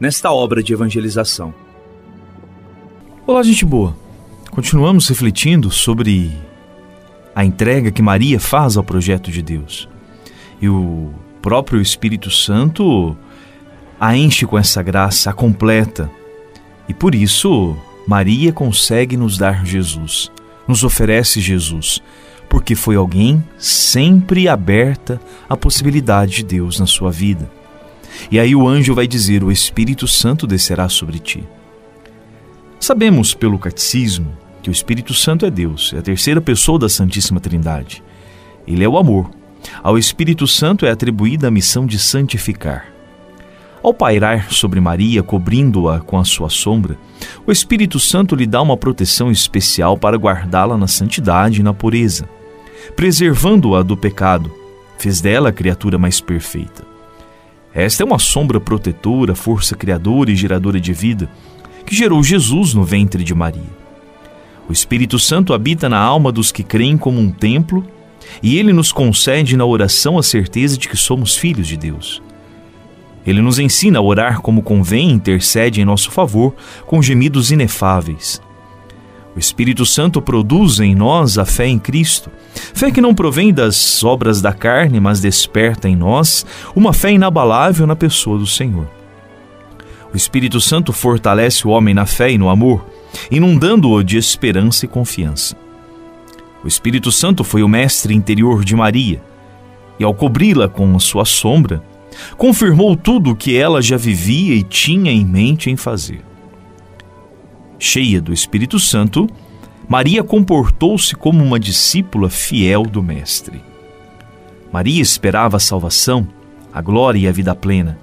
nesta obra de evangelização. Olá, gente boa. Continuamos refletindo sobre a entrega que Maria faz ao projeto de Deus. E o próprio Espírito Santo a enche com essa graça, a completa. E por isso, Maria consegue nos dar Jesus, nos oferece Jesus, porque foi alguém sempre aberta à possibilidade de Deus na sua vida. E aí o anjo vai dizer: O Espírito Santo descerá sobre ti. Sabemos pelo catecismo que o Espírito Santo é Deus, é a terceira pessoa da Santíssima Trindade. Ele é o amor. Ao Espírito Santo é atribuída a missão de santificar. Ao pairar sobre Maria, cobrindo-a com a sua sombra, o Espírito Santo lhe dá uma proteção especial para guardá-la na santidade e na pureza, preservando-a do pecado, fez dela a criatura mais perfeita. Esta é uma sombra protetora, força criadora e geradora de vida, que gerou Jesus no ventre de Maria. O Espírito Santo habita na alma dos que creem como um templo, e ele nos concede na oração a certeza de que somos filhos de Deus. Ele nos ensina a orar como convém e intercede em nosso favor com gemidos inefáveis. O Espírito Santo produz em nós a fé em Cristo, fé que não provém das obras da carne, mas desperta em nós uma fé inabalável na pessoa do Senhor. O Espírito Santo fortalece o homem na fé e no amor, inundando-o de esperança e confiança. O Espírito Santo foi o mestre interior de Maria, e ao cobri-la com a sua sombra, confirmou tudo o que ela já vivia e tinha em mente em fazer cheia do Espírito Santo, Maria comportou-se como uma discípula fiel do Mestre. Maria esperava a salvação, a glória e a vida plena.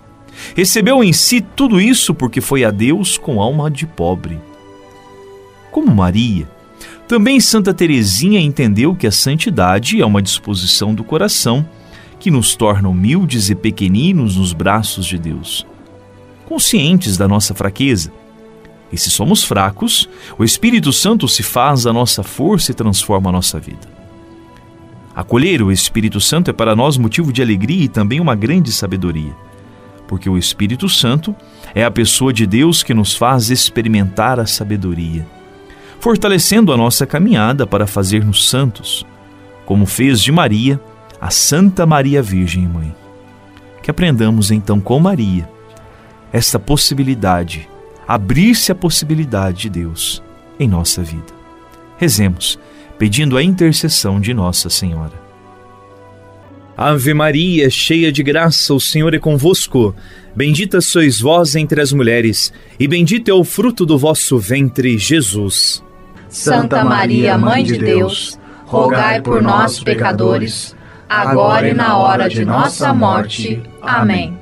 Recebeu em si tudo isso porque foi a Deus com alma de pobre. Como Maria, também Santa Teresinha entendeu que a santidade é uma disposição do coração que nos torna humildes e pequeninos nos braços de Deus. Conscientes da nossa fraqueza, e se somos fracos, o Espírito Santo se faz a nossa força e transforma a nossa vida. Acolher o Espírito Santo é para nós motivo de alegria e também uma grande sabedoria, porque o Espírito Santo é a pessoa de Deus que nos faz experimentar a sabedoria, fortalecendo a nossa caminhada para fazer-nos santos, como fez de Maria a Santa Maria Virgem Mãe. Que aprendamos então com Maria esta possibilidade abrir-se a possibilidade de Deus em nossa vida. Rezemos, pedindo a intercessão de Nossa Senhora. Ave Maria, cheia de graça, o Senhor é convosco. Bendita sois vós entre as mulheres, e bendito é o fruto do vosso ventre, Jesus. Santa Maria, Mãe de Deus, rogai por nós, pecadores, agora e na hora de nossa morte. Amém.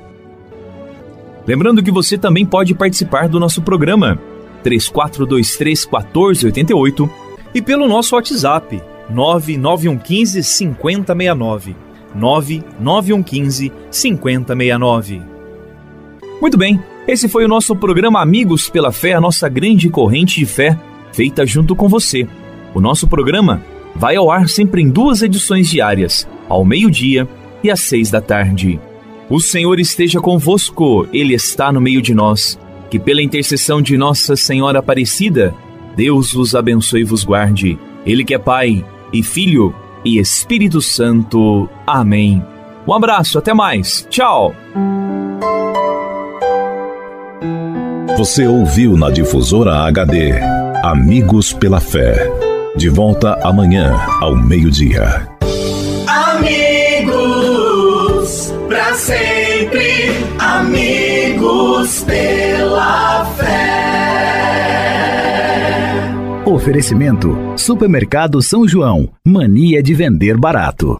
Lembrando que você também pode participar do nosso programa 3423 1488 e pelo nosso WhatsApp 99115 5069. 99115 5069. Muito bem, esse foi o nosso programa Amigos pela Fé, a nossa grande corrente de fé, feita junto com você. O nosso programa vai ao ar sempre em duas edições diárias, ao meio-dia e às seis da tarde. O Senhor esteja convosco, Ele está no meio de nós. Que pela intercessão de Nossa Senhora Aparecida, Deus vos abençoe e vos guarde. Ele que é Pai e Filho e Espírito Santo. Amém. Um abraço, até mais. Tchau. Você ouviu na difusora HD Amigos pela Fé. De volta amanhã ao meio-dia. Sempre. Amigos pela fé. Oferecimento: Supermercado São João. Mania de vender barato.